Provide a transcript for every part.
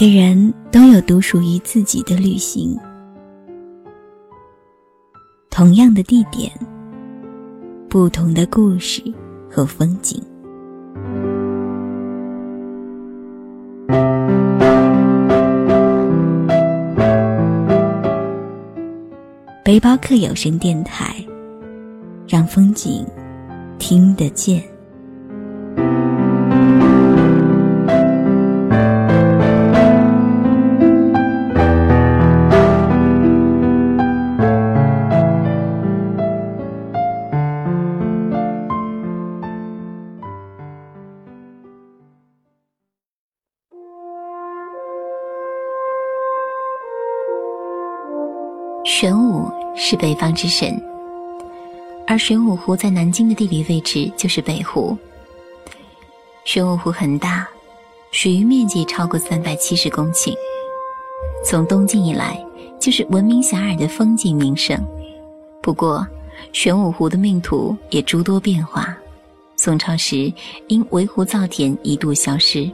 每个人都有独属于自己的旅行，同样的地点，不同的故事和风景。背包客有声电台，让风景听得见。玄武是北方之神，而玄武湖在南京的地理位置就是北湖。玄武湖很大，水域面积超过三百七十公顷，从东晋以来就是闻名遐迩的风景名胜。不过，玄武湖的命途也诸多变化。宋朝时因围湖造田一度消失，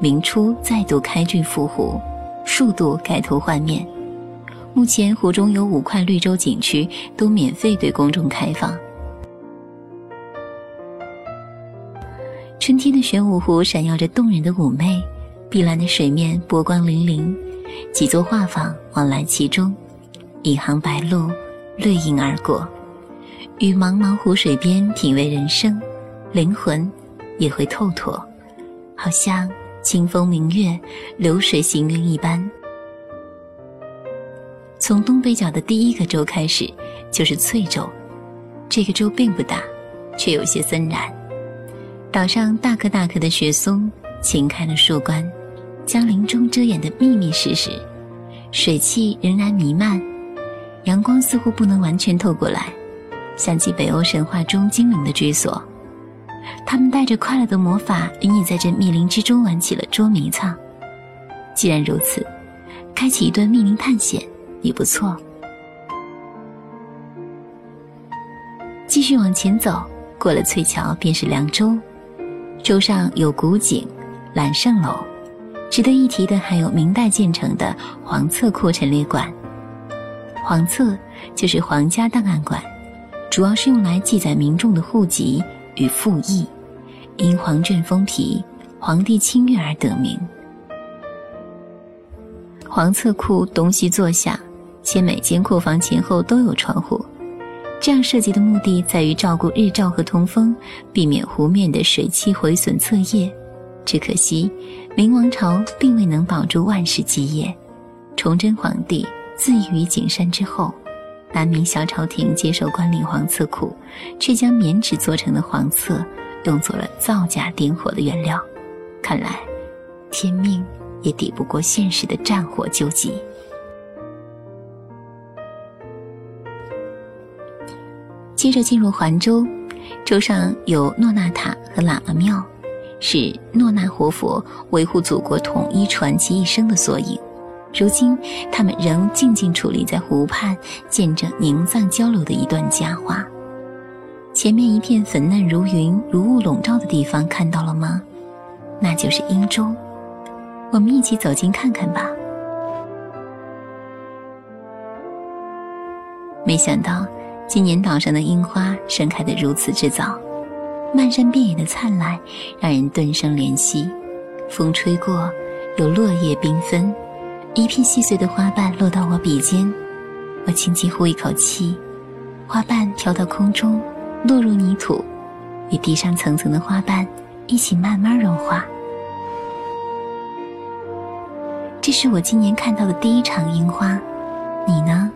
明初再度开浚复湖，数度改头换面。目前湖中有五块绿洲景区，都免费对公众开放。春天的玄武湖闪耀着动人的妩媚，碧蓝的水面波光粼粼，几座画舫往来其中，一行白鹭掠影而过，于茫茫湖水边品味人生，灵魂也会透脱，好像清风明月、流水行云一般。从东北角的第一个洲开始，就是翠洲。这个洲并不大，却有些森然。岛上大棵大棵的雪松擎开了树冠，将林中遮掩得密密实实。水汽仍然弥漫，阳光似乎不能完全透过来，想起北欧神话中精灵的居所。他们带着快乐的魔法，与你在这密林之中玩起了捉迷藏。既然如此，开启一段密林探险。也不错。继续往前走，过了翠桥便是凉州。州上有古井、揽胜楼，值得一提的还有明代建成的黄册库陈列馆。黄册就是皇家档案馆，主要是用来记载民众的户籍与赋役，因黄卷封皮、皇帝亲阅而得名。黄册库东西坐向。且每间库房前后都有窗户，这样设计的目的在于照顾日照和通风，避免湖面的水汽毁损册页。只可惜，明王朝并未能保住万世基业。崇祯皇帝自缢于景山之后，南明小朝廷接受官领黄册库，却将棉纸做成的黄册用作了造假点火的原料。看来，天命也抵不过现实的战火救急。接着进入环州，州上有诺那塔和喇嘛庙，是诺那活佛维护祖国统一传奇一生的缩影。如今，他们仍静静矗立在湖畔，见证宁藏交流的一段佳话。前面一片粉嫩如云、如雾笼罩的地方，看到了吗？那就是英州。我们一起走近看看吧。没想到。今年岛上的樱花盛开得如此之早，漫山遍野的灿烂让人顿生怜惜。风吹过，有落叶缤纷，一片细碎的花瓣落到我鼻尖，我轻轻呼一口气，花瓣飘到空中，落入泥土，与地上层层的花瓣一起慢慢融化。这是我今年看到的第一场樱花，你呢？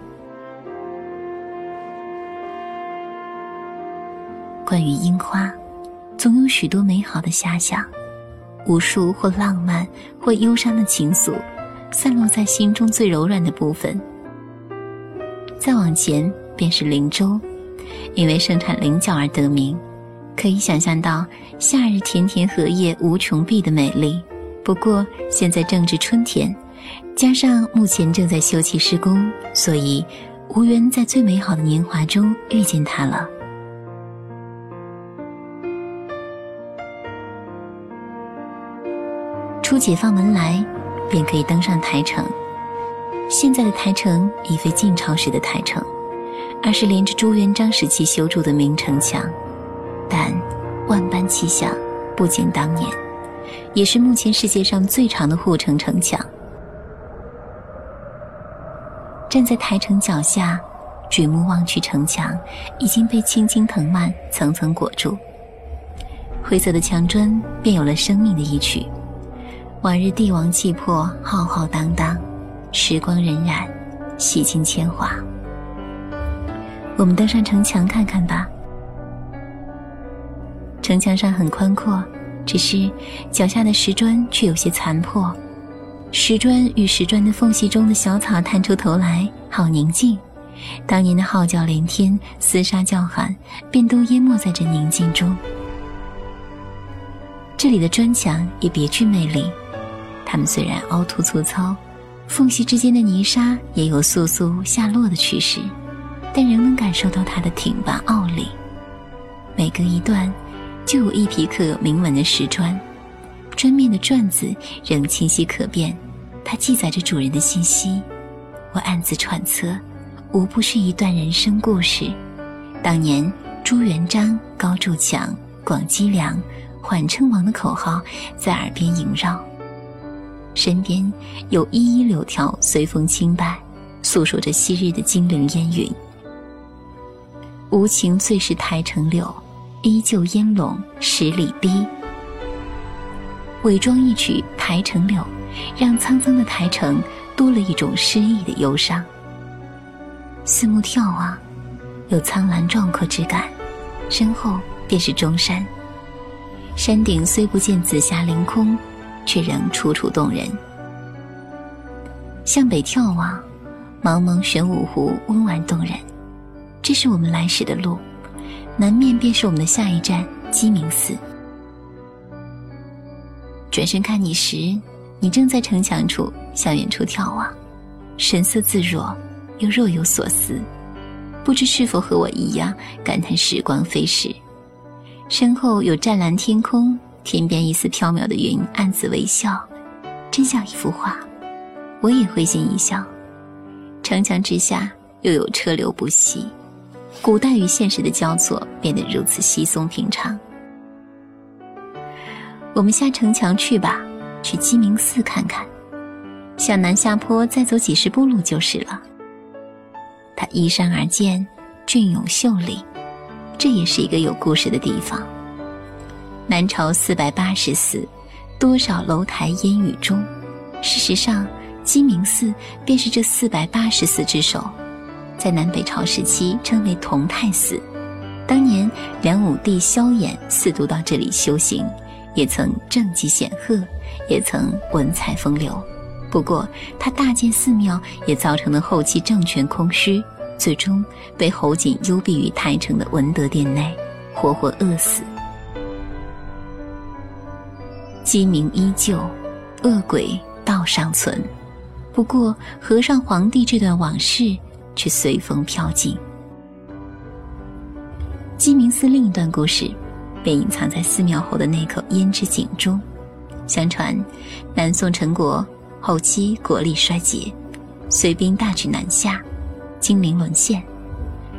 关于樱花，总有许多美好的遐想，无数或浪漫或忧伤的情愫，散落在心中最柔软的部分。再往前便是灵州，因为盛产菱角而得名，可以想象到夏日田田荷叶无穷碧的美丽。不过现在正值春天，加上目前正在修葺施工，所以无缘在最美好的年华中遇见它了。出解放门来，便可以登上台城。现在的台城已非晋朝时的台城，而是连着朱元璋时期修筑的明城墙。但万般气象，不减当年，也是目前世界上最长的护城城墙。站在台城脚下，举目望去，城墙已经被青青藤蔓层层裹住，灰色的墙砖便有了生命的一曲。往日帝王气魄浩浩荡荡，时光荏苒，洗尽铅华。我们登上城墙看看吧。城墙上很宽阔，只是脚下的石砖却有些残破。石砖与石砖的缝隙中的小草探出头来，好宁静。当年的号角连天、厮杀叫喊，便都淹没在这宁静中。这里的砖墙也别具魅力，它们虽然凹凸粗糙，缝隙之间的泥沙也有簌簌下落的趋势，但仍能感受到它的挺拔傲立。每隔一段，就有一匹刻有铭文的石砖。砖面的篆字仍清晰可辨，它记载着主人的信息。我暗自揣测，无不是一段人生故事。当年朱元璋高筑墙、广积粮、缓称王的口号在耳边萦绕，身边有依依柳条随风轻摆，诉说着昔日的金陵烟云。无情最是台城柳，依旧烟笼十里堤。伪装一曲《台城柳》，让苍苍的台城多了一种诗意的忧伤。四目眺望，有苍蓝壮阔之感，身后便是中山。山顶虽不见紫霞凌空，却仍楚楚动人。向北眺望，茫茫玄武湖温婉动人。这是我们来时的路，南面便是我们的下一站鸡鸣寺。转身看你时，你正在城墙处向远处眺望，神色自若，又若有所思，不知是否和我一样感叹时光飞逝。身后有湛蓝天空，天边一丝飘渺的云，暗自微笑，真像一幅画。我也会心一笑。城墙之下又有车流不息，古代与现实的交错变得如此稀松平常。我们下城墙去吧，去鸡鸣寺看看。向南下坡再走几十步路就是了。它依山而建，隽永秀丽，这也是一个有故事的地方。南朝四百八十寺，多少楼台烟雨中。事实上，鸡鸣寺便是这四百八十寺之首，在南北朝时期称为同泰寺。当年梁武帝萧衍四度到这里修行。也曾政绩显赫，也曾文采风流，不过他大建寺庙，也造成了后期政权空虚，最终被侯景幽闭于台城的文德殿内，活活饿死。鸡鸣依旧，恶鬼道尚存，不过和尚皇帝这段往事却随风飘尽。鸡鸣寺另一段故事。被隐藏在寺庙后的那口胭脂井中。相传，南宋陈国后期国力衰竭，隋兵大举南下，金陵沦陷。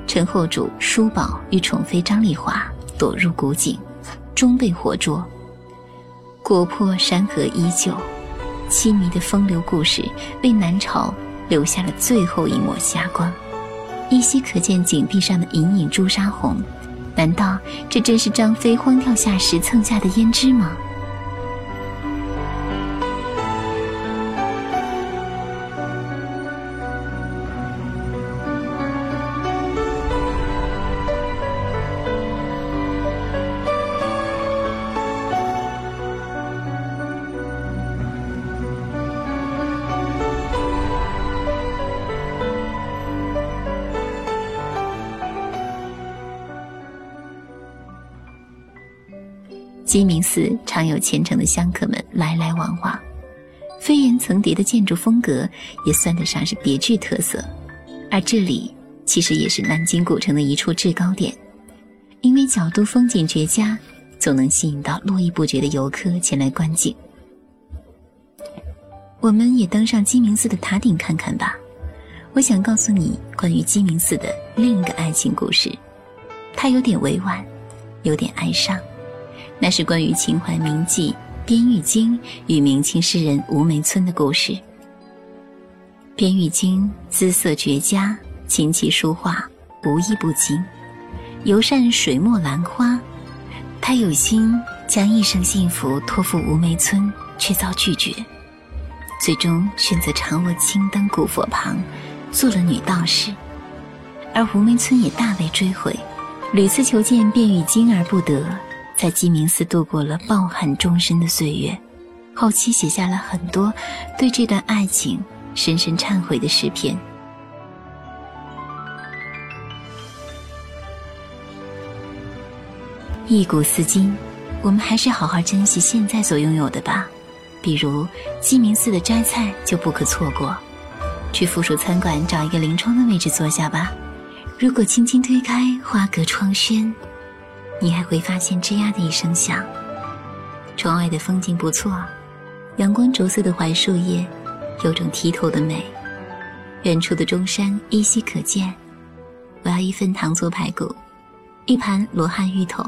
陈后主叔宝与宠妃张丽华躲入古井，终被活捉。国破山河依旧，凄迷的风流故事为南朝留下了最后一抹霞光。依稀可见井壁上的隐隐朱砂红。难道这真是张飞荒跳下时蹭下的胭脂吗？鸡鸣寺常有虔诚的香客们来来往往，飞檐层叠的建筑风格也算得上是别具特色。而这里其实也是南京古城的一处制高点，因为角度风景绝佳，总能吸引到络绎不绝的游客前来观景。我们也登上鸡鸣寺的塔顶看看吧。我想告诉你关于鸡鸣寺的另一个爱情故事，它有点委婉，有点哀伤。那是关于秦淮名妓边玉京与明清诗人吴梅村的故事。边玉京姿色绝佳，琴棋书画无一不精，尤善水墨兰花。他有心将一生幸福托付吴梅村，却遭拒绝。最终选择常卧青灯古佛旁，做了女道士，而吴梅村也大为追悔，屡次求见便玉京而不得，在鸡鸣寺度过了抱憾终身的岁月。后期写下了很多对这段爱情深深忏悔的诗篇。忆古思今，我们还是好好珍惜现在所拥有的吧。比如鸡鸣寺的斋菜就不可错过，去附属餐馆找一个临窗的位置坐下吧。如果轻轻推开花格窗轩，你还会发现吱呀的一声响。窗外的风景不错，阳光着色的槐树叶，有种剔透的美。远处的中山依稀可见。我要一份糖醋排骨，一盘罗汉芋头，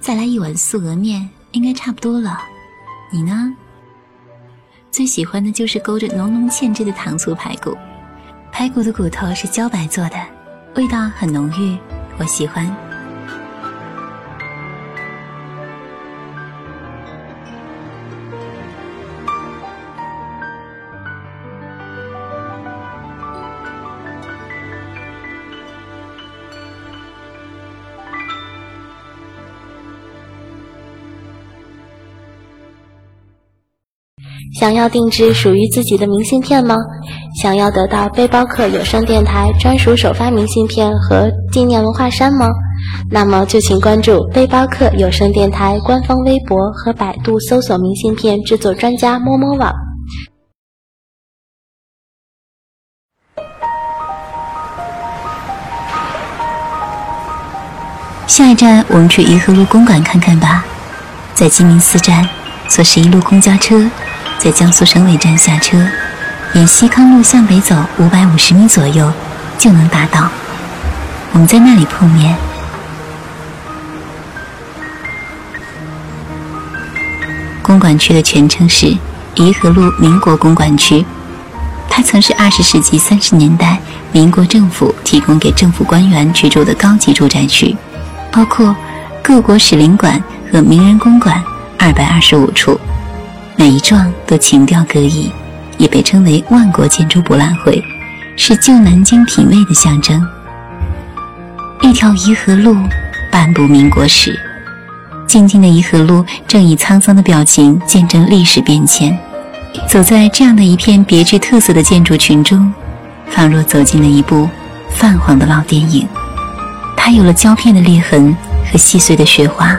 再来一碗素鹅面，应该差不多了。你呢？最喜欢的就是勾着浓浓芡汁的糖醋排骨，排骨的骨头是茭白做的，味道很浓郁，我喜欢。想要定制属于自己的明信片吗？想要得到背包客有声电台专属首发明信片和纪念文化衫吗？那么就请关注背包客有声电台官方微博和百度搜索“明信片制作专家”摸摸网。下一站，我们去颐和路公馆看看吧。在鸡鸣寺站坐十一路公交车。在江苏省委站下车，沿西康路向北走五百五十米左右，就能达到。我们在那里碰面。公馆区的全称是颐和路民国公馆区，它曾是二十世纪三十年代民国政府提供给政府官员居住的高级住宅区，包括各国使领馆和名人公馆二百二十五处。每一幢都情调各异，也被称为万国建筑博览会，是旧南京品味的象征。一条颐和路，半部民国史。静静的颐和路，正以沧桑的表情见证历史变迁。走在这样的一片别具特色的建筑群中，仿若走进了一部泛黄的老电影。它有了胶片的裂痕和细碎的雪花。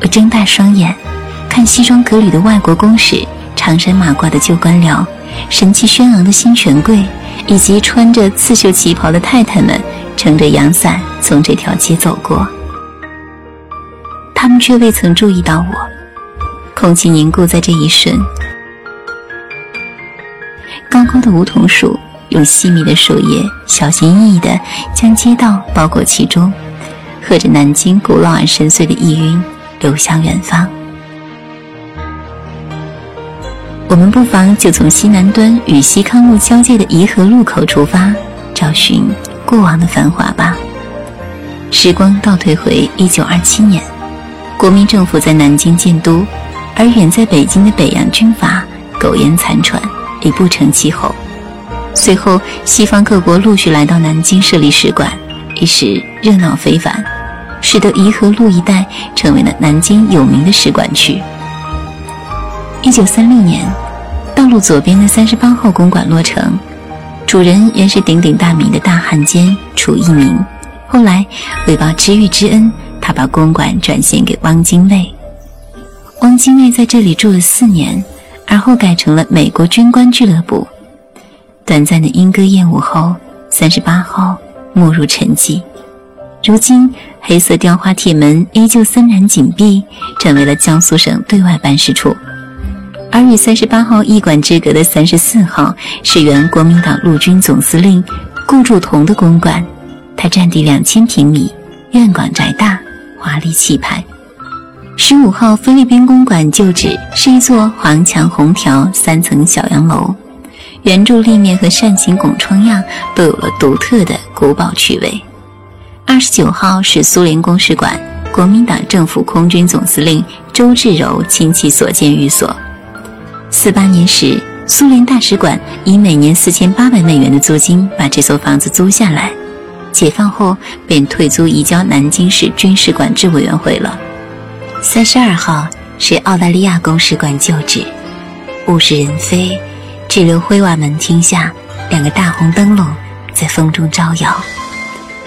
我睁大双眼。看西装革履的外国公使，长衫马褂的旧官僚，神气轩昂的新权贵，以及穿着刺绣旗袍的太太们，撑着阳伞从这条街走过。他们却未曾注意到我。空气凝固在这一瞬。高高的梧桐树用细密的树叶，小心翼翼地将街道包裹其中，和着南京古老而深邃的意蕴，流向远方。我们不妨就从西南端与西康路交界的颐和路口出发，找寻过往的繁华吧。时光倒退回一九二七年，国民政府在南京建都，而远在北京的北洋军阀苟延残喘，已不成气候。随后，西方各国陆续来到南京设立使馆，一时热闹非凡，使得颐和路一带成为了南京有名的使馆区。一九三六年，道路左边的三十八号公馆落成，主人原是鼎鼎大名的大汉奸楚一鸣。后来为报知遇之恩，他把公馆转献给汪精卫。汪精卫在这里住了四年，而后改成了美国军官俱乐部。短暂的莺歌燕舞后，三十八号没入沉寂。如今，黑色雕花铁门依旧森然紧闭，成为了江苏省对外办事处。而与三十八号一馆之隔的三十四号是原国民党陆军总司令顾祝同的公馆，它占地两千平米，院广宅大，华丽气派。十五号菲律宾公馆旧址是一座黄墙红条三层小洋楼，圆柱立面和扇形拱窗样都有了独特的古堡趣味。二十九号是苏联公使馆，国民党政府空军总司令周至柔亲戚所建寓所。四八年时，苏联大使馆以每年四千八百美元的租金把这座房子租下来，解放后便退租移交南京市军事管制委员会了。三十二号是澳大利亚公使馆旧址，物是人非，只留灰瓦门厅下两个大红灯笼在风中招摇，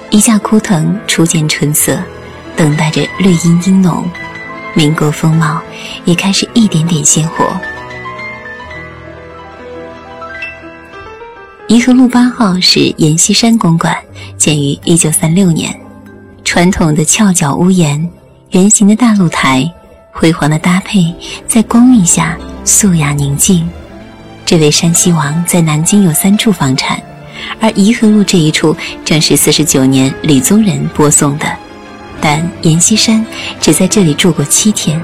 一架枯藤初见春色，等待着绿荫阴浓，民国风貌也开始一点点鲜活。颐和路八号是阎锡山公馆，建于一九三六年，传统的翘角屋檐，圆形的大露台，辉煌的搭配，在光晕下素雅宁静。这位山西王在南京有三处房产，而颐和路这一处正是四十九年李宗仁播送的，但阎锡山只在这里住过七天，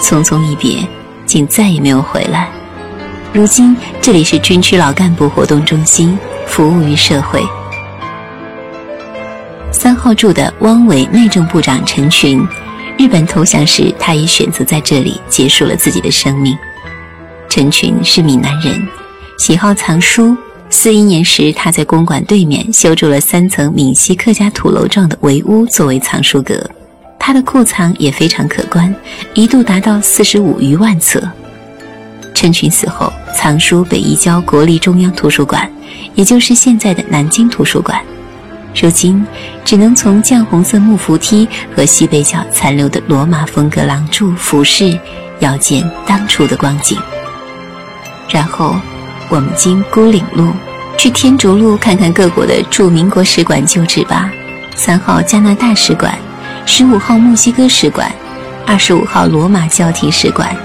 匆匆一别，竟再也没有回来。如今这里是军区老干部活动中心，服务于社会。三号住的汪伪内政部长陈群，日本投降时，他也选择在这里结束了自己的生命。陈群是闽南人，喜好藏书。四一年时，他在公馆对面修筑了三层闽西客家土楼状的围屋作为藏书阁，他的库藏也非常可观，一度达到四十五余万册。陈群死后，藏书被移交国立中央图书馆，也就是现在的南京图书馆。如今，只能从绛红色木扶梯和西北角残留的罗马风格廊柱、服饰，遥见当初的光景。然后，我们经孤岭路，去天竺路看看各国的驻民国使馆旧址吧。三号加拿大使馆，十五号墨西哥使馆，二十五号罗马教廷使馆。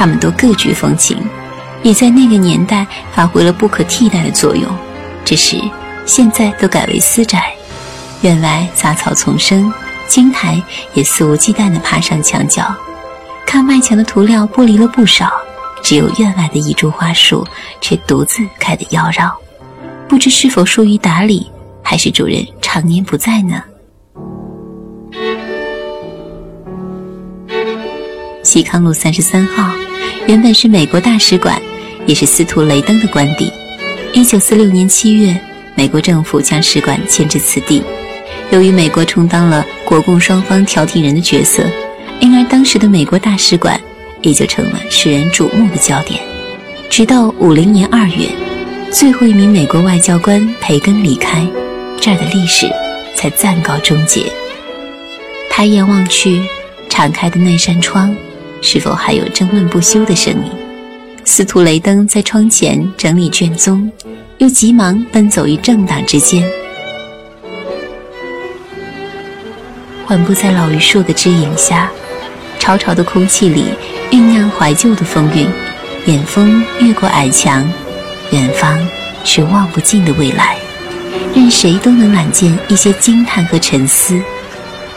他们都各具风情，也在那个年代发挥了不可替代的作用。只是现在都改为私宅，院外杂草丛生，青苔也肆无忌惮地爬上墙角。看外墙的涂料剥离了不少，只有院外的一株花树却独自开得妖娆。不知是否疏于打理，还是主人常年不在呢？西康路三十三号。原本是美国大使馆，也是司徒雷登的官邸。一九四六年七月，美国政府将使馆迁至此地。由于美国充当了国共双方调停人的角色，因而当时的美国大使馆也就成了世人瞩目的焦点。直到五零年二月，最后一名美国外交官培根离开，这儿的历史才暂告终结。抬眼望去，敞开的那扇窗。是否还有争论不休的声音？司徒雷登在窗前整理卷宗，又急忙奔走于政党之间，缓步在老榆树的枝影下，潮潮的空气里酝酿怀旧的风韵。远风越过矮墙，远方是望不尽的未来，任谁都能揽见一些惊叹和沉思。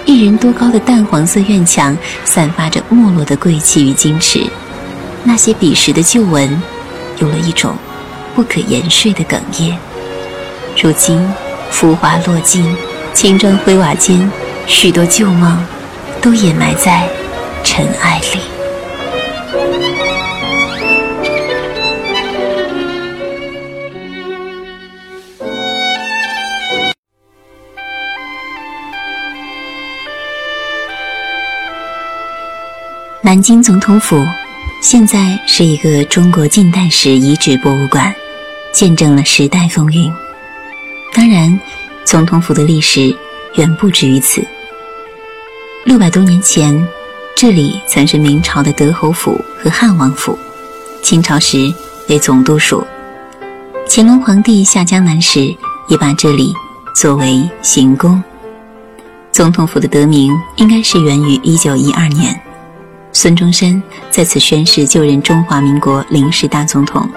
一人多高的淡黄色院墙，散发着没落的贵气与矜持。那些彼时的旧闻，有了一种不可言说的哽咽。如今，浮华落尽，青砖灰瓦间，许多旧梦，都掩埋在尘埃里。南京总统府现在是一个中国近代史遗址博物馆，见证了时代风云。当然，总统府的历史远不止于此。六百多年前，这里曾是明朝的德侯府和汉王府，清朝时为总督署。乾隆皇帝下江南时，也把这里作为行宫。总统府的得名应该是源于一九一二年。孙中山在此宣誓就任中华民国临时大总统，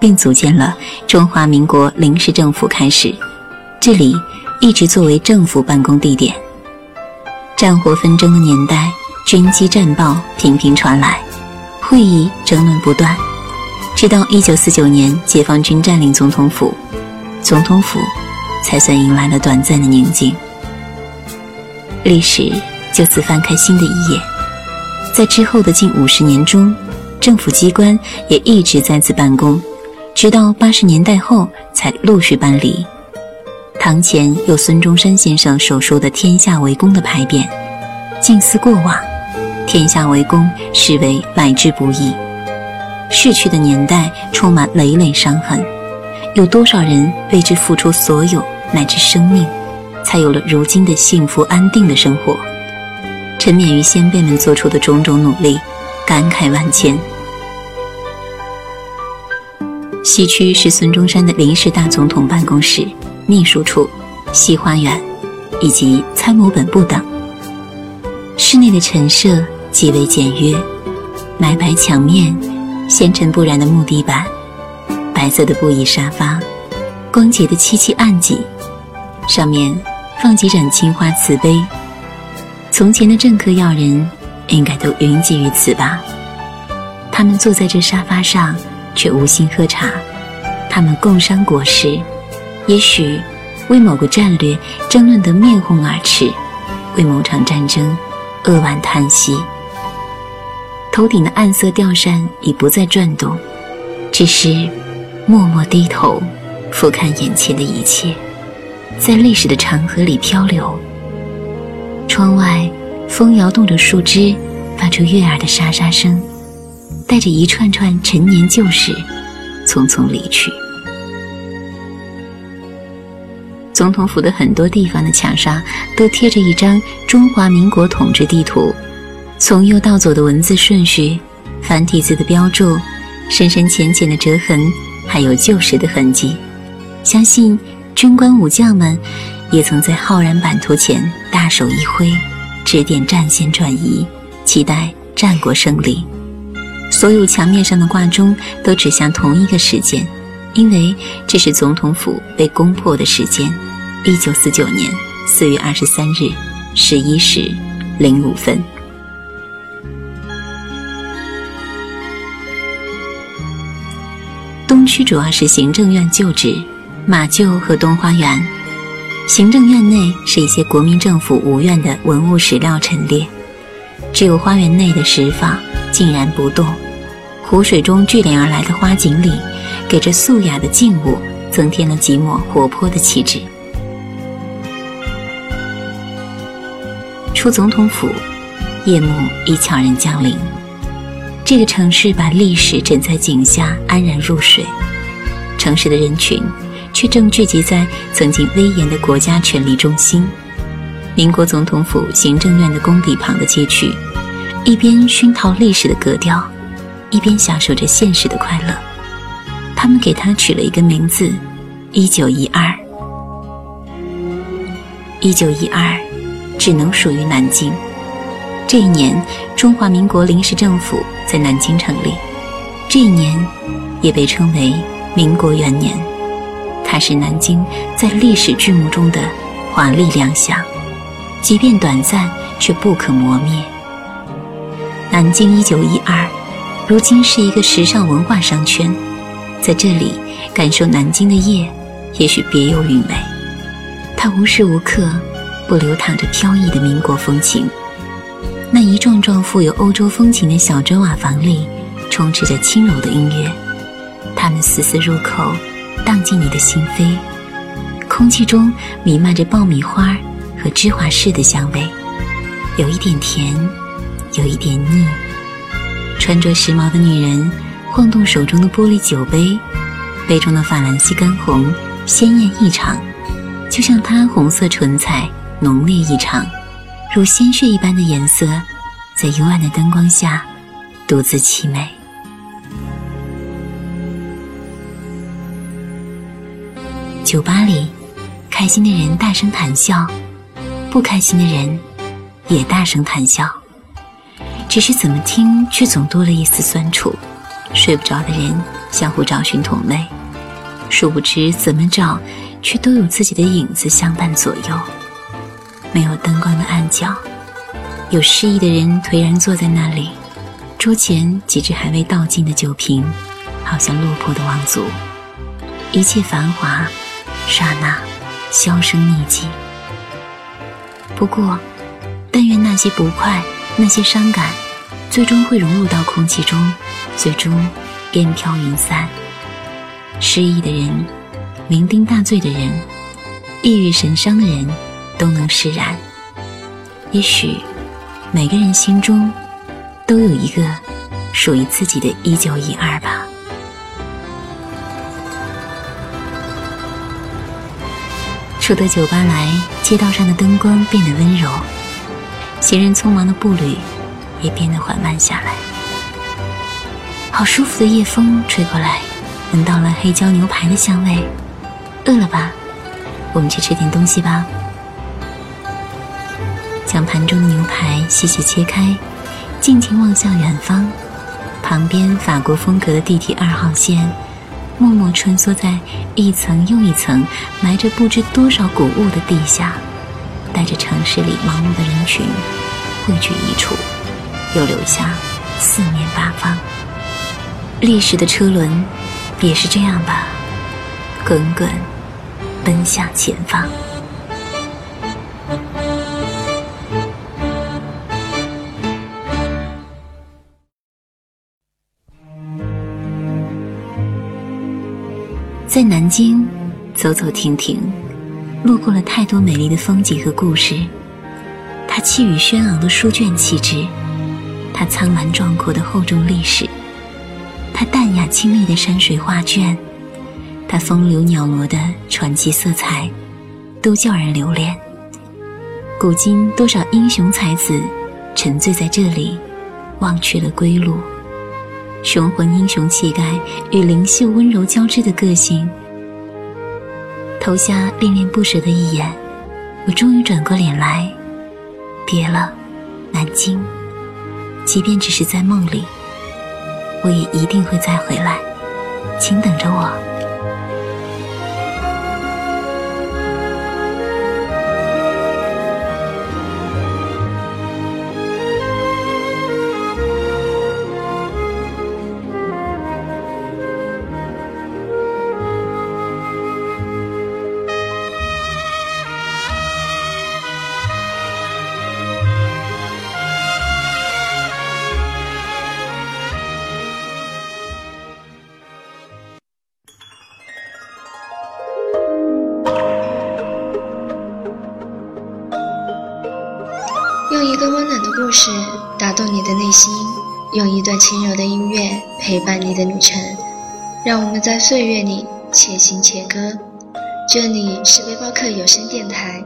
并组建了中华民国临时政府开始，这里一直作为政府办公地点。战火纷争的年代，军机战报频频传来，会议争论不断，直到一九四九年解放军占领总统府，总统府才算迎来了短暂的宁静。历史就此翻开新的一页。在之后的近五十年中，政府机关也一直在此办公，直到八十年代后才陆续搬离。堂前有孙中山先生手书的“天下为公”的牌匾，静思过往，“天下为公”实为来之不易。逝去的年代充满累累伤痕，有多少人为之付出所有乃至生命？才有了如今的幸福安定的生活。沉湎于先辈们做出的种种努力，感慨万千。西区是孙中山的临时大总统办公室、秘书处、西花园以及参谋本部等。室内的陈设极为简约，奶白墙面，纤尘不染的木地板，白色的布艺沙发，光洁的漆器案几，上面。放几盏青花瓷杯，从前的政客要人应该都云集于此吧？他们坐在这沙发上，却无心喝茶；他们共商国事，也许为某个战略争论得面红耳赤，为某场战争扼腕叹息。头顶的暗色吊扇已不再转动，只是默默低头，俯瞰眼前的一切。在历史的长河里漂流。窗外，风摇动着树枝，发出悦耳的沙沙声，带着一串串陈年旧事，匆匆离去。总统府的很多地方的墙上都贴着一张中华民国统治地图，从右到左的文字顺序、繁体字的标注、深深浅浅的折痕，还有旧时的痕迹，相信。军官武将们也曾在浩然版图前大手一挥，指点战线转移，期待战国胜利。所有墙面上的挂钟都指向同一个时间，因为这是总统府被攻破的时间——一九四九年四月二十三日十一时零五分。东区主要是行政院旧址。马厩和东花园，行政院内是一些国民政府无院的文物史料陈列，只有花园内的石舫静然不动。湖水中聚敛而来的花锦里，给这素雅的静物增添了几抹活泼的气质。出总统府，夜幕已悄然降临，这个城市把历史枕在颈下，安然入睡。城市的人群。却正聚集在曾经威严的国家权力中心——民国总统府行政院的宫邸旁的街区，一边熏陶历史的格调，一边享受着现实的快乐。他们给它取了一个名字：一九一二。一九一二，只能属于南京。这一年，中华民国临时政府在南京成立。这一年，也被称为民国元年。它是南京在历史剧目中的华丽亮相，即便短暂，却不可磨灭。南京一九一二，如今是一个时尚文化商圈，在这里感受南京的夜，也许别有韵味。它无时无刻不流淌着飘逸的民国风情。那一幢幢富有欧洲风情的小砖瓦房里，充斥着轻柔的音乐，它们丝丝入口。荡进你的心扉，空气中弥漫着爆米花和芝华士的香味，有一点甜，有一点腻。穿着时髦的女人晃动手中的玻璃酒杯，杯中的法兰西干红鲜艳异常，就像她红色唇彩浓烈异常，如鲜血一般的颜色，在幽暗的灯光下独自凄美。酒吧里，开心的人大声谈笑，不开心的人也大声谈笑。只是怎么听却总多了一丝酸楚。睡不着的人相互找寻同类，殊不知怎么找，却都有自己的影子相伴左右。没有灯光的暗角，有失意的人颓然坐在那里，桌前几只还未倒尽的酒瓶，好像落魄的王族。一切繁华，刹那销声匿迹。不过，但愿那些不快，那些伤感，最终会融入到空气中，最终烟飘云散。失意的人，酩酊大醉的人，抑郁神伤的人，都能释然。也许，每个人心中，都有一个属于自己的一九一二吧。出得酒吧来，街道上的灯光变得温柔，行人匆忙的步履也变得缓慢下来。好舒服的夜风吹过来，闻到了黑椒牛排的香味。饿了吧？我们去吃点东西吧。将盘中的牛排细细切开，尽情望向远方，旁边法国风格的地铁二号线。默默穿梭在一层又一层埋着不知多少古物的地下，带着城市里忙碌的人群汇聚一处，又留下四面八方。历史的车轮也是这样吧，滚滚奔向前方。在南京走走停停，路过了太多美丽的风景和故事。它气宇轩昂的书卷气质，它苍蓝壮阔的厚重历史，它淡雅清丽的山水画卷，它风流鸟罗的传奇色彩，都叫人留恋。古今多少英雄才子，沉醉在这里，忘却了归路。雄浑英雄气概与灵秀温柔交织的个性，投下恋恋不舍的一眼，我终于转过脸来，别了，南京。即便只是在梦里，我也一定会再回来，请等着我。是打动你的内心，用一段轻柔的音乐陪伴你的旅程，让我们在岁月里且行且歌。这里是背包客有声电台。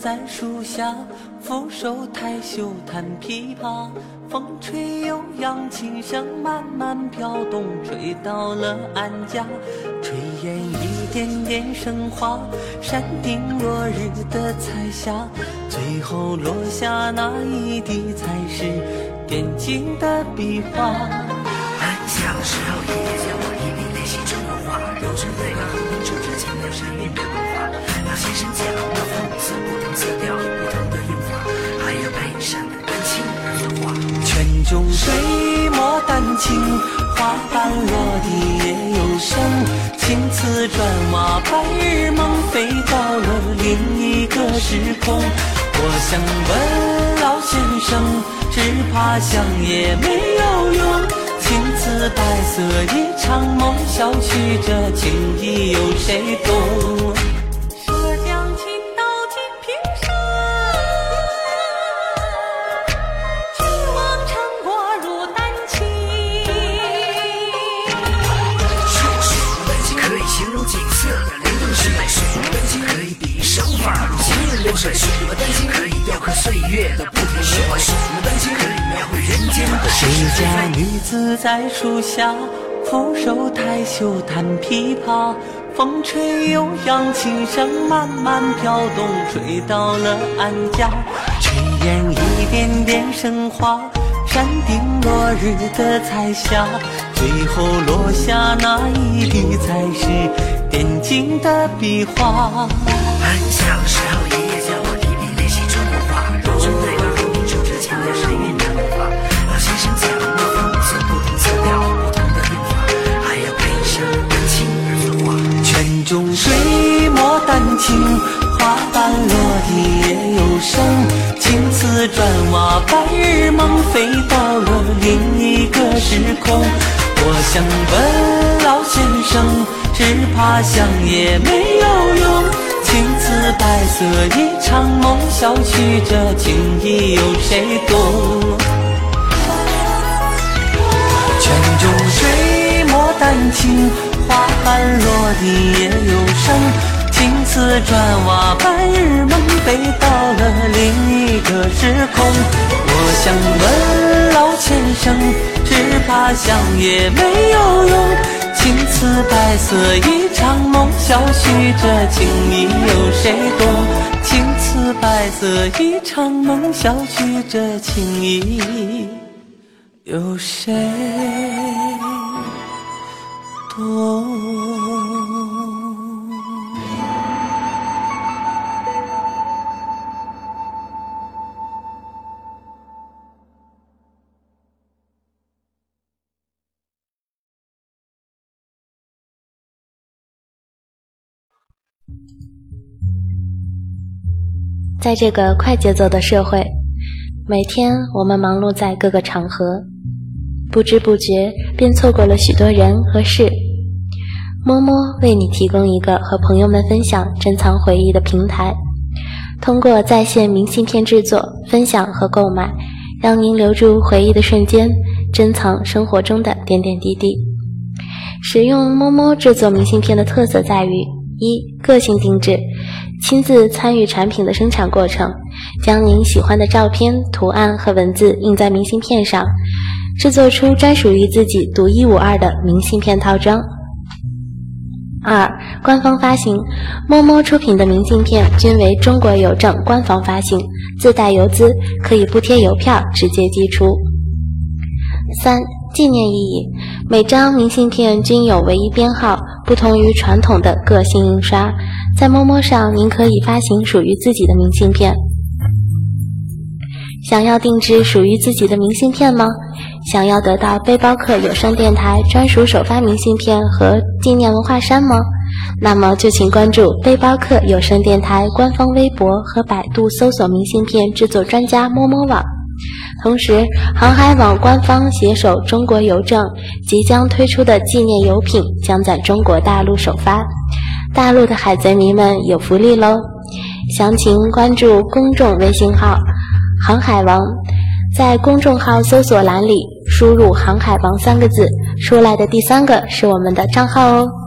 在树下俯首抬袖弹琵琶，风吹悠扬，琴声慢慢飘动，吹到了安家。炊烟一点点升华，山顶落日的彩霞，最后落下那一滴才是点睛的笔画。水，墨丹青，花瓣落地也有声。青瓷砖瓦，白日梦，飞到了另一个时空。我想问老先生，只怕想也没有用。青瓷白色一场梦，小曲这情意有谁懂？可以雕刻岁月的不停可以描绘人间的谁家女子在树下抚手抬袖弹琵琶风吹悠扬琴声慢慢飘动吹到了安家炊烟一点点升华山顶落日的彩霞最后落下那一滴才是点睛的笔画情，花瓣落地也有声。青瓷砖瓦，白日梦，飞到了另一个时空。我想问老先生，只怕想也没有用。青瓷白色一场梦，小曲这情意有谁懂？泉中水，墨丹青，花瓣落地也有声。青瓷砖瓦，白日梦，飞到了另一个时空。我想问老先生，只怕想也没有用。青瓷白色一场梦，小许这情意有谁懂？青瓷白色一场梦，小许这情意有谁懂？在这个快节奏的社会，每天我们忙碌在各个场合，不知不觉便错过了许多人和事。摸摸为你提供一个和朋友们分享、珍藏回忆的平台，通过在线明信片制作、分享和购买，让您留住回忆的瞬间，珍藏生活中的点点滴滴。使用摸摸制作明信片的特色在于：一、个性定制。亲自参与产品的生产过程，将您喜欢的照片、图案和文字印在明信片上，制作出专属于自己独一无二的明信片套装。二、官方发行，摸摸出品的明信片均为中国邮政官方发行，自带邮资，可以不贴邮票直接寄出。三、纪念意义，每张明信片均有唯一编号，不同于传统的个性印刷。在摸摸上，您可以发行属于自己的明信片。想要定制属于自己的明信片吗？想要得到背包客有声电台专属首发明信片和纪念文化衫吗？那么就请关注背包客有声电台官方微博和百度搜索“明信片制作专家摸摸网”。同时，航海网官方携手中国邮政即将推出的纪念邮品将在中国大陆首发。大陆的海贼迷们有福利喽！详情关注公众微信号“航海王”，在公众号搜索栏里输入“航海王”三个字，出来的第三个是我们的账号哦。